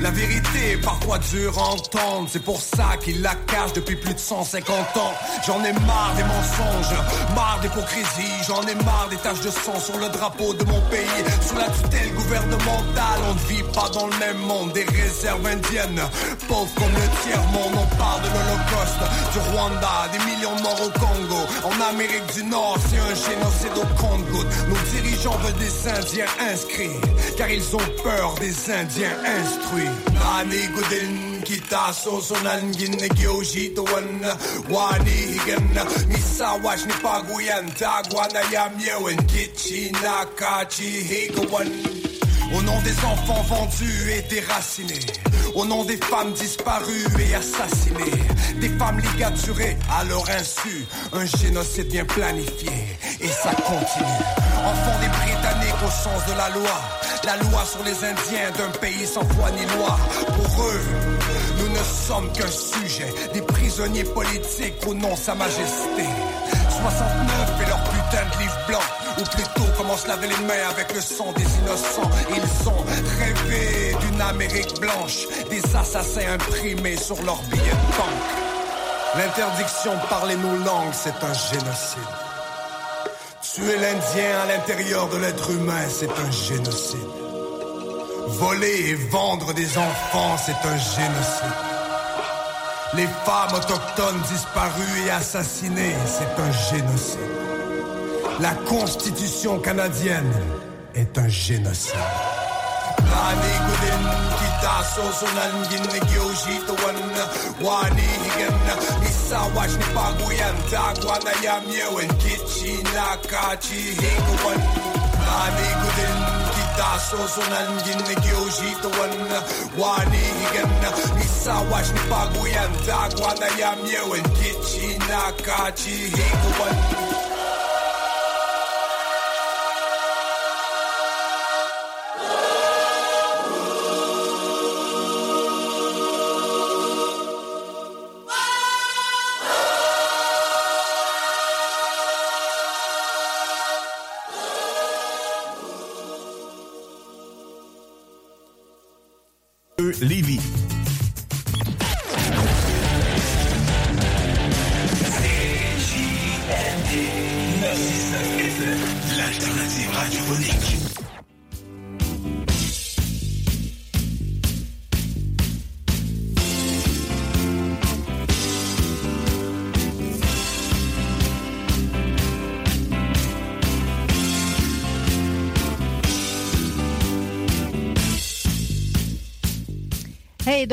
La vérité est parfois dure à entendre, c'est pour ça qu'ils la cachent depuis plus de 150 ans. J'en ai marre des mensonges, marre d'hypocrisie, j'en ai marre des taches de sang sur le drapeau de mon pays. Sous la tutelle gouvernementale, on ne vit pas dans le même monde. Des réserves indiennes, pauvres comme le tiers-monde, on parle de l'Holocauste, du Rwanda, des millions de morts au Congo. En Amérique du Nord, c'est un génocide au compte-gouttes. Nos dirigeants veulent des Indiens inscrits, car ils ont peur des Indiens instruits. Higan au nom des enfants vendus et déracinés, au nom des femmes disparues et assassinées, des femmes ligaturées à leur insu, un génocide bien planifié et ça continue. Enfants des Britanniques au sens de la loi, la loi sur les Indiens d'un pays sans foi ni loi. Pour eux, nous ne sommes qu'un sujet, des prisonniers politiques au nom Sa Majesté. 69 et leur putain de livre blanc. Ou plutôt comment se laver les mains avec le sang des innocents. Ils ont rêvé d'une Amérique blanche. Des assassins imprimés sur leurs billets de banque. L'interdiction de parler nos langues, c'est un génocide Tuer l'Indien à l'intérieur de l'être humain, c'est un génocide Voler et vendre des enfants, c'est un génocide les femmes autochtones disparues et assassinées, c'est un génocide. La Constitution canadienne est un génocide. Rani gudin kita so sonan gin gyoji to wan wani higan ni sawash ni paguyan tagwana yam yewen kichi nakachi higawan Rani gudin kita so sonan gin gyoji to wan wani. higan ni sawash ni paguyan tagwana yam yewen kichi nakachi higawan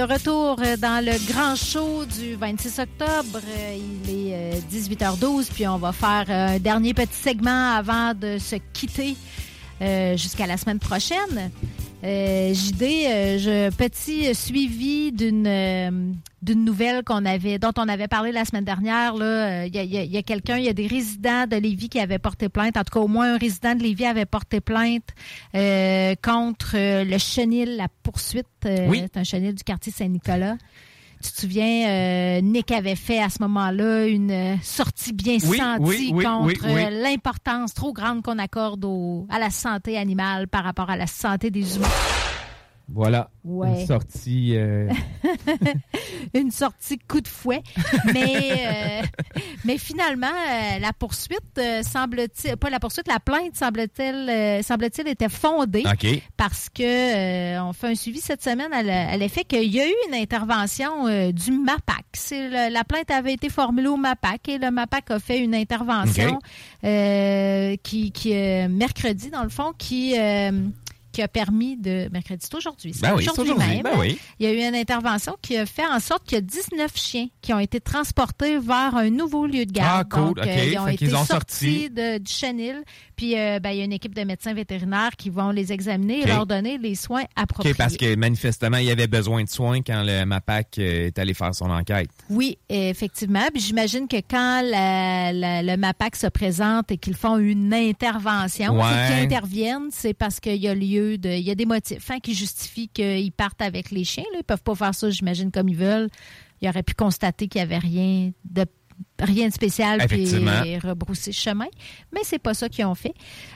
de retour euh, dans le grand show du 26 octobre. Euh, Il est euh, 18h12, puis on va faire un dernier petit segment avant de se quitter euh, jusqu'à la semaine prochaine. Euh, JD, euh, je, petit suivi d'une euh, d'une nouvelle qu'on avait, dont on avait parlé la semaine dernière. là. Euh, Il y a, a- quelqu'un, il y a des résidents de Lévis qui avaient porté plainte. En tout cas, au moins un résident de Lévis avait porté plainte euh, contre euh, le chenil, la poursuite. Euh, Oui. C'est un chenil du quartier Saint-Nicolas. Tu te souviens, euh, Nick avait fait à ce moment-là une euh, sortie bien Oui, sentie oui, oui, contre euh, l'importance trop grande qu'on accorde au, à la santé animale par rapport à la santé des humains. Voilà. Ouais. Une sortie. euh, [LAUGHS] une sortie coup de fouet. Mais, euh, mais finalement, euh, la poursuite, euh, semble-t-il, pas la poursuite, la plainte, semble-t-il, euh, semble-t-il, était fondée. OK. Parce que euh, on fait un suivi cette semaine à, l'effet qu'il y a eu une intervention euh, du MAPAC. Le- la plainte avait été formulée au MAPAC et le MAPAC a fait une intervention euh, qui, qui euh, mercredi, dans le fond, qui, euh, qui a permis de. Mercredi, c'est aujourd'hui. c'est Ben oui, c'est aujourd'hui aujourd'hui, même. ben oui. Il y a eu une intervention qui a fait en sorte qu'il y a 19 chiens qui ont été transportés vers un nouveau lieu de garde. Ah, cool, Donc, OK. ils ont Fait été ont sortis sorti. de- du chenil. Puis, euh, ben, il y a une équipe de médecins vétérinaires qui vont les examiner et leur donner les soins appropriés. OK, parce que manifestement, il y avait besoin de soins quand le MAPAC euh, est allé faire son enquête. Oui, effectivement. Puis j'imagine que quand la- la- le MAPAC se présente et qu'ils font une intervention, Ouais. qu'ils interviennent, c'est parce qu'il y a lieu Il y a des motifs hein, qui justifient qu'ils partent avec les chiens. Là. Ils peuvent pas faire ça, j'imagine, comme ils veulent. Ils auraient pu constater qu'il n'y avait rien de rien de spécial puis rebrousser chemin mais c'est pas ça qu'ils ont fait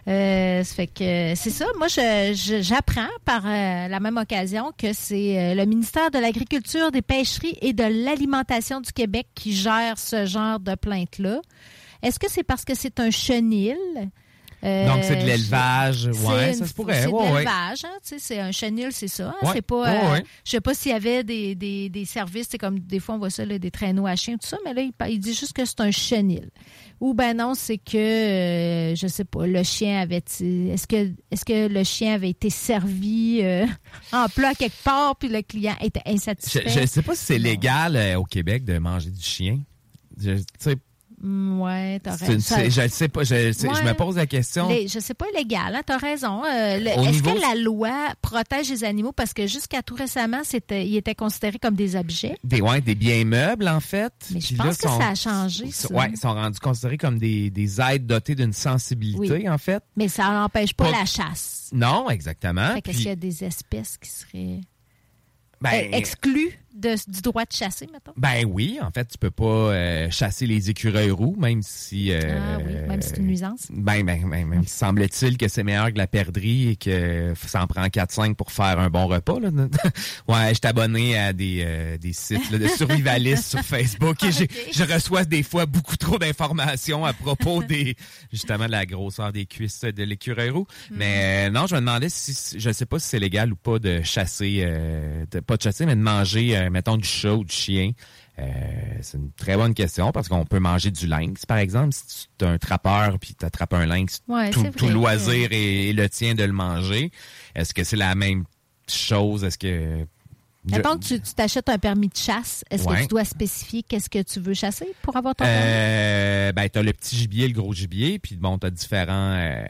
Euh, ça fait que c'est ça moi j'apprends par euh, la même occasion que c'est euh, le ministère de l'agriculture des pêcheries et de l'alimentation du Québec qui gère ce genre de plainte là est-ce que c'est parce que c'est un chenil Euh, Donc, c'est de l'élevage. Ouais, ça se pourrait. C'est de Ouais, ouais. l'élevage, hein, tu sais, c'est un chenil, c'est ça. hein, C'est pas. euh. Je sais pas s'il y avait des, des, des services, c'est comme des fois on voit ça, là, des traîneaux à chiens, tout ça, mais là, il, dit juste que c'est un chenil. Ou ben non, c'est que euh, je sais pas, le chien avait est-ce que est-ce que le chien avait été servi euh, [LAUGHS] en plat quelque part puis le client était insatisfait. je sais pas si c'est légal au Québec de manger du chien. Je, ouais, t'as raison. je le sais pas. Je, me pose la question. Les- je sais pas légal, hein, t'as raison. Euh, Est-ce niveau- que la loi protège les animaux? Parce que jusqu'à tout récemment, c'était, ils étaient considérés comme des objets. Des, ouais, des biens meubles, en fait. Mais je Puis pense là, que sont- ça a changé, ça. Ouais, ils sont rendus considérés comme des, des êtres dotés d'une sensibilité, Oui. en fait. Mais ça n'empêche pas, Pas- la chasse. Non, exactement. Fait Puis, qu'il y a des espèces qui seraient ben, euh, exclues? De- du droit de chasser, mettons? ben oui, en fait, tu peux pas euh, chasser les écureuils roux, même si... euh, ah oui, même si c'est une nuisance. Ben, ben, ben, même semble-t-il que c'est meilleur que la perdrix et que ça en prend 4-5 pour faire un bon repas. Là. [LAUGHS] ouais, je suis abonné à des, euh, des sites là, de survivalistes sur Facebook et [LAUGHS] j'ai- je reçois des fois beaucoup trop d'informations à propos des justement de la grosseur des cuisses de l'écureuil roux. Mais euh, non, je me demandais si je sais pas si c'est légal ou pas de chasser, euh, de, pas de chasser, mais de manger, euh, mettons, du chat ou du chien. Euh, c'est une très bonne question parce qu'on peut manger du lynx, par exemple. Si tu es un trappeur puis tu attrapes un lynx, Ouais, tout, loisir est, est le tien de le manger. Est-ce que c'est la même chose? Est-ce que... Mettons que tu tu t'achètes un permis de chasse, est-ce que tu dois spécifier qu'est-ce que tu veux chasser pour avoir ton permis? Euh, ben, t'as le petit gibier, le gros gibier, puis bon, t'as différents, euh,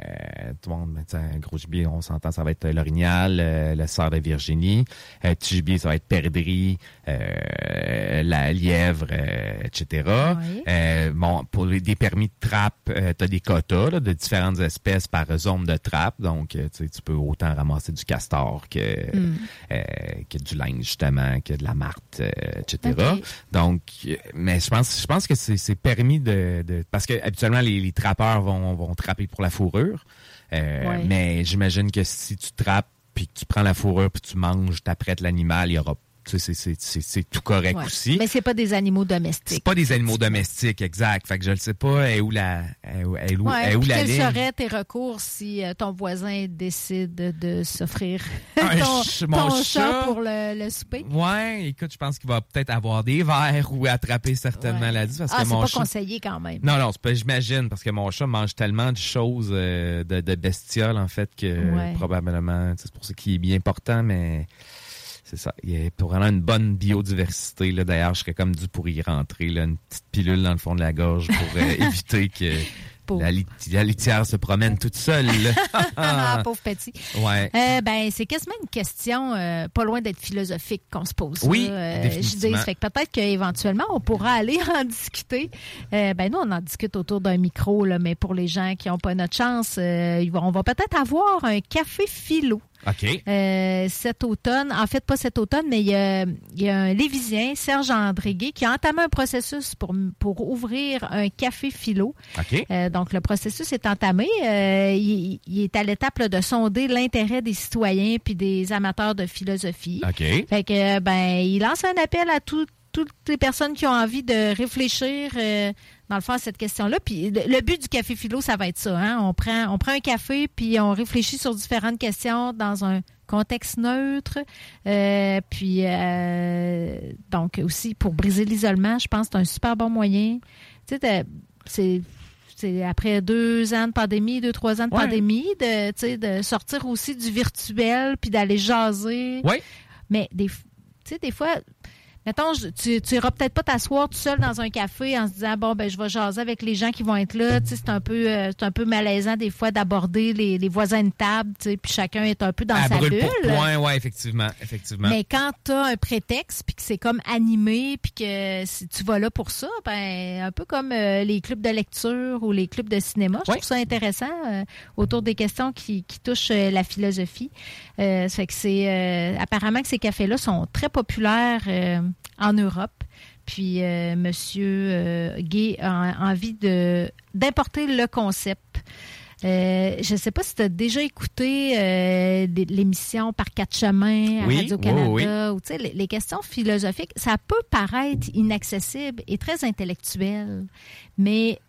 tout le monde, ben, tu un gros gibier, on s'entend, ça va être l'orignal, euh, le cerf de Virginie, euh, petit gibier, ça va être perdrix, euh, la lièvre, euh, etc. Ouais. Euh, bon, pour les, des permis de trappe, euh, t'as des quotas là, de différentes espèces par zone de trappe, donc euh, tu tu peux autant ramasser du castor que, Mm. euh, que du linge, justement, que de la martre, euh, etc. Ok. Donc, euh, mais je pense, je pense que c'est permis de, de- parce que habituellement les, les trappeurs vont, vont trapper pour la fourrure, Euh, Ouais. mais j'imagine que si tu trappes puis que tu prends la fourrure puis tu manges, t'apprêtes l'animal, il y aura, c'est- tout correct Ouais. aussi. Mais c'est pas des animaux domestiques. C'est pas des animaux domestiques, exact. Fait que je ne sais pas est où la, est où, est où- Ouais, est où puis la quels seraient tes recours si euh, ton voisin décide de s'offrir [LAUGHS] Un [LAUGHS] ton, ton chat chat? pour le, le souper? Ouais, écoute, je pense qu'il va peut-être avoir des vers ou attraper certaines Ouais. maladies parce ah, c'est pas chat. conseillé quand même. Non, non, c'est pas, j'imagine, parce que mon chat mange tellement de choses euh, de, de bestioles, en fait, que probablement, c'est pour ça qu'il est bien portant, mais c'est ça. Il y a pour vraiment une bonne biodiversité, là. D'ailleurs, je serais comme dû pour y rentrer, là, une petite pilule dans le fond de la gorge pour euh, [LAUGHS] éviter que la, lit- la litière se promène toute seule. Ah, [LAUGHS] [LAUGHS] pauvre petit. Ouais. Euh, ben, c'est quasiment une question euh, pas loin d'être philosophique qu'on se pose. Oui, là. Définitivement. Je dis, fait que peut-être qu'éventuellement, on pourra aller en discuter. Ben, nous, on en discute autour d'un micro, là, mais pour les gens qui n'ont pas notre chance, on va peut-être avoir un café philo. OK. Euh, cet automne, en fait pas cet automne, mais il y a, il y a un Lévisien, Serge Andrégué, qui a entamé un processus pour, pour ouvrir un café philo. OK. Euh, donc, le processus est entamé. Euh, il, il est à l'étape de sonder l'intérêt des citoyens puis des amateurs de philosophie. OK. Fait que, ben, il lance un appel à tout- toutes les personnes qui ont envie de réfléchir, euh, dans le fond, à cette question-là. Puis le, le but du café philo, ça va être ça. Hein? On, prend, on prend un café, puis on réfléchit sur différentes questions dans un contexte neutre. Euh, puis, euh, donc, aussi, pour briser l'isolement, je pense que c'est un super bon moyen. Tu sais, c'est c'est après deux ans de pandémie, deux, trois ans de Ouais. pandémie, de, de sortir aussi du virtuel puis d'aller jaser. Oui. Mais des, f- tu sais, des fois, mettons, tu, tu iras peut-être pas t'asseoir tout seul dans un café en se disant, bon, ben, je vais jaser avec les gens qui vont être là. Tu sais, c'est un peu, euh, c'est un peu malaisant des fois d'aborder les, les voisins de table, tu sais, puis chacun est un peu dans à sa bulle. point, ouais, effectivement, effectivement. Mais quand tu as un prétexte, puis que c'est comme animé, puis que si tu vas là pour ça, ben un peu comme euh, les clubs de lecture ou les clubs de cinéma, je trouve ça intéressant euh, autour des questions qui, qui touchent euh, la philosophie. Euh, ça fait que c'est euh, apparemment que ces cafés-là sont très populaires euh, en Europe. Puis euh, Monsieur euh, Gay a envie de d'importer le concept. Euh, je ne sais pas si tu as déjà écouté euh, l'émission Par quatre chemins à Oui, Radio-Canada oui, ou tu sais, les, les questions philosophiques. Ça peut paraître inaccessible et très intellectuel, mais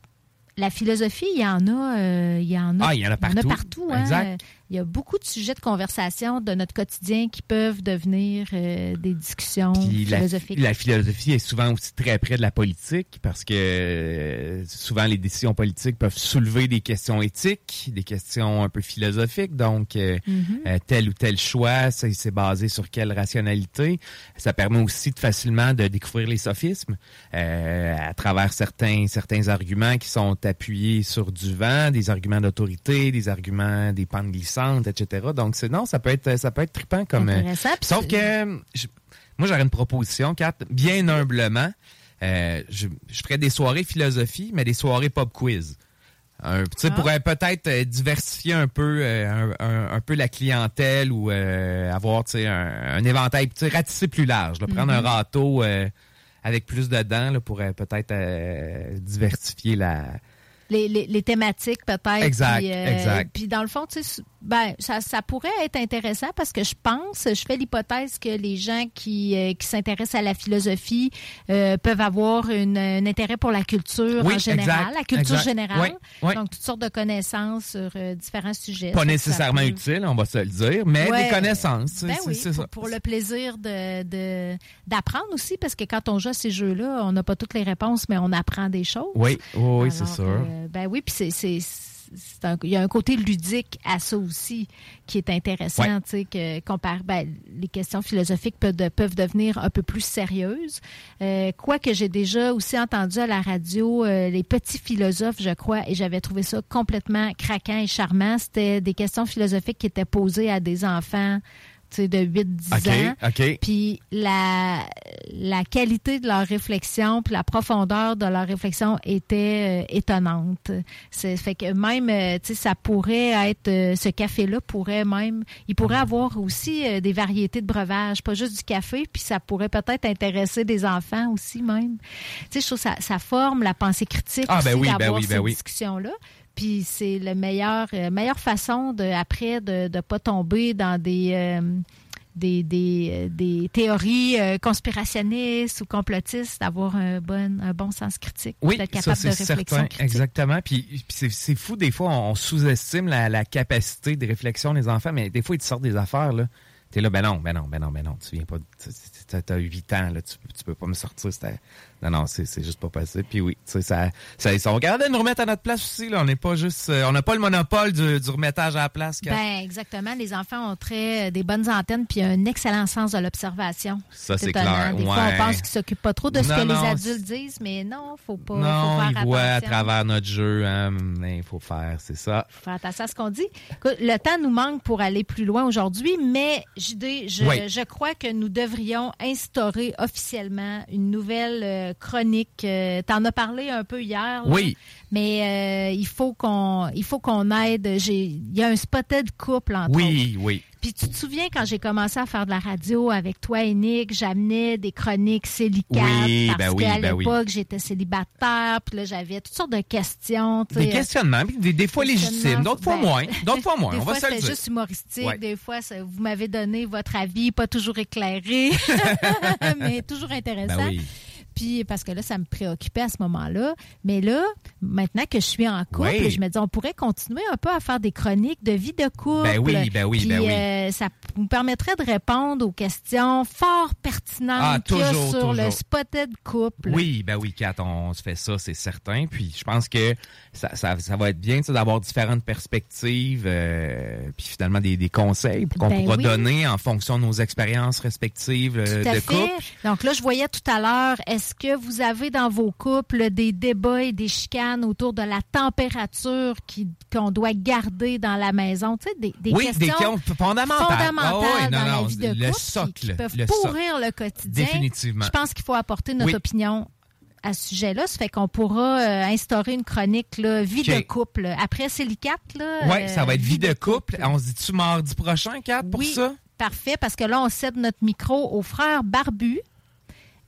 la philosophie, il y en a, euh, il y en a, Ah, il y en a partout. partout, hein. Exact. Il y a beaucoup de sujets de conversation de notre quotidien qui peuvent devenir euh, des discussions Puis philosophiques. la philosophie est souvent aussi très près de la politique parce que euh, souvent les décisions politiques peuvent soulever des questions éthiques, des questions un peu philosophiques. Donc, euh, Mhm. euh, tel ou tel choix, c'est basé sur quelle rationalité. Ça permet aussi de facilement de découvrir les sophismes à travers certains certains arguments qui sont appuyés sur du vent, des arguments d'autorité, des arguments des pentes etc. Donc, c'est non, ça peut être ça peut être trippant comme. euh, Intéressant. Sauf que je- moi, j'aurais une proposition, Kat, bien humblement. Euh, je, je ferais des soirées philosophie, mais des soirées pop quiz. Un, tu sais, Ah. pourrait peut-être euh, diversifier un peu, euh, un, un- un peu la clientèle ou euh, avoir, tu sais, un, un éventail, tu sais, ratisser plus large. là. prendre un râteau euh, avec plus de dents là, pourrait peut-être diversifier la. Les, les, les thématiques peut-être. Exact, puis, euh, exact. Puis dans le fond, tu sais, ben, ça, ça pourrait être intéressant parce que je pense, je fais l'hypothèse que les gens qui, euh, qui s'intéressent à la philosophie euh, peuvent avoir une, un intérêt pour la culture Oui, en général, exact, la culture exact. générale. Oui, oui. Donc, toutes sortes de connaissances sur différents sujets. Pas nécessairement peut- utile, on va se le dire, mais Ouais. des connaissances. Ben oui, pour, ça. pour le plaisir de de- d'apprendre aussi, parce que quand on joue à ces jeux-là, on n'a pas toutes les réponses, mais on apprend des choses. Oui, oui, c'est sûr. Euh, ben oui, puis c'est, il y a un côté ludique à ça aussi qui est intéressant, Ouais. tu sais, que compare, ben, les questions philosophiques peuvent, de- peuvent devenir un peu plus sérieuses. Euh, Quoique j'ai déjà aussi entendu à la radio euh, les petits philosophes, je crois, et j'avais trouvé ça complètement craquant et charmant. C'était des questions philosophiques qui étaient posées à des enfants de 8-10 OK, ans. OK. Puis la, la qualité de leur réflexion, puis la profondeur de leur réflexion était euh, étonnante. C'est fait que même, euh, tu sais, ça pourrait être, euh, ce café-là pourrait même, il pourrait avoir aussi des variétés de breuvages, pas juste du café, puis ça pourrait peut-être intéresser des enfants aussi même. Tu sais, je trouve que ça, ça forme la pensée critique Ah, ben aussi oui, ben d'avoir oui, ben cette oui. discussion-là. Puis c'est la meilleure, euh, meilleure façon de, après de ne pas tomber dans des, euh, des, des, euh, des théories euh, conspirationnistes ou complotistes, d'avoir un bon, un bon sens critique, Oui, d'être capable c'est de réflexion certain, critique. exactement. Puis, puis c'est, c'est fou des fois, on, sous-estime la, la capacité de réflexion des enfants, mais des fois ils te sortent des affaires là. T'es là, ben non, ben non, ben non, ben non, tu viens pas, t'as, t'as 8 ans là, tu, tu peux pas me sortir, non non, c'est, juste pas possible. Puis oui, tu sais ça, ça, ça, on regarde de nous remettre à notre place aussi là. On n'est pas juste, euh, on n'a pas le monopole du, du remettage à la place. Kat. Ben, exactement. Les enfants ont très des bonnes antennes puis un excellent sens de l'observation. Ça, c'est clair, Des fois, ouais. on pense qu'ils s'occupent pas trop de ce Non, que non, les adultes disent, mais non, faut pas. faut non, faire ils voient à travers notre jeu, hein, mais il faut faire, c'est ça. Faut faire attention à ce qu'on dit. Écoute, le temps nous manque pour aller plus loin aujourd'hui, mais JD, je, Oui. je crois que nous devrions instaurer officiellement une nouvelle euh, chronique. Euh, T'en as parlé un peu hier. Oui. Mais euh, il faut qu'on il faut qu'on aide. J'ai- Il y a un spotted couple entre autres. Oui, oui. Puis tu te souviens quand j'ai commencé à faire de la radio avec toi et Nick, j'amenais des chroniques célicates Oui, parce ben oui, qu'à ben oui. l'époque j'étais célibataire, puis là j'avais toutes sortes de questions. tu Des questionnements, des, des fois légitimes, d'autres fois ben, moins, d'autres fois moins. [LAUGHS] Des on va fois, se le dire. juste humoristique. Ouais. Des fois, vous m'avez donné votre avis, pas toujours éclairé, [LAUGHS] [LAUGHS] mais toujours intéressant. Puis parce que là, ça me préoccupait à ce moment-là. Mais là, maintenant que je suis en couple, Oui. je me dis, on pourrait continuer un peu à faire des chroniques de vie de couple. Ben oui, ben oui, Puis, ben oui. euh, ça nous permettrait de répondre aux questions fort pertinentes Ah, a toujours, sur le spotted couple. Oui, ben oui, Kat, on se fait ça, c'est certain. Puis je pense que ça, ça, ça va être bien d'avoir différentes perspectives, euh, puis finalement des, des conseils qu'on Ben pourra oui. donner en fonction de nos expériences respectives euh, Tout à de fait. couple. Donc là, je voyais tout à l'heure, est-ce que vous avez dans vos couples des débats et des chicanes autour de la température qu'on doit garder dans la maison? Tu sais, des, des oui, questions des questions fondamentales. fondamentales Ah oui, non, dans la vie de le couple socle, qui, peuvent le pourrir socle. le quotidien. Définitivement. Je pense qu'il faut apporter notre Oui. opinion à ce sujet-là. Ça fait qu'on pourra euh, instaurer une chronique là, vie de couple. Après Silicate, là. Oui, euh, ça va être vie de couple. On se dit-tu mardi prochain, Kat, pour oui, ça? Parfait, parce que là, on cède notre micro aux frères barbus.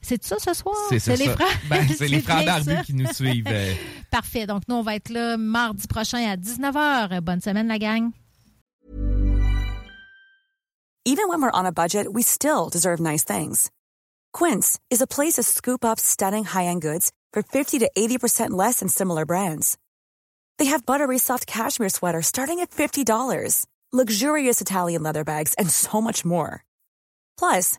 C'est ça ce soir? C'est ça, les frères. Ben, [LAUGHS] c'est les frères bien qui nous suivent. euh. [LAUGHS] Parfait. Donc, nous, on va être là mardi prochain à 19h. Bonne semaine, la gang. Even when we're on a budget, we still deserve nice things. Quince is a place to scoop up stunning high-end goods for 50 to 80% less than similar brands. They have buttery soft cashmere sweaters starting at $50, luxurious Italian leather bags, and so much more. Plus,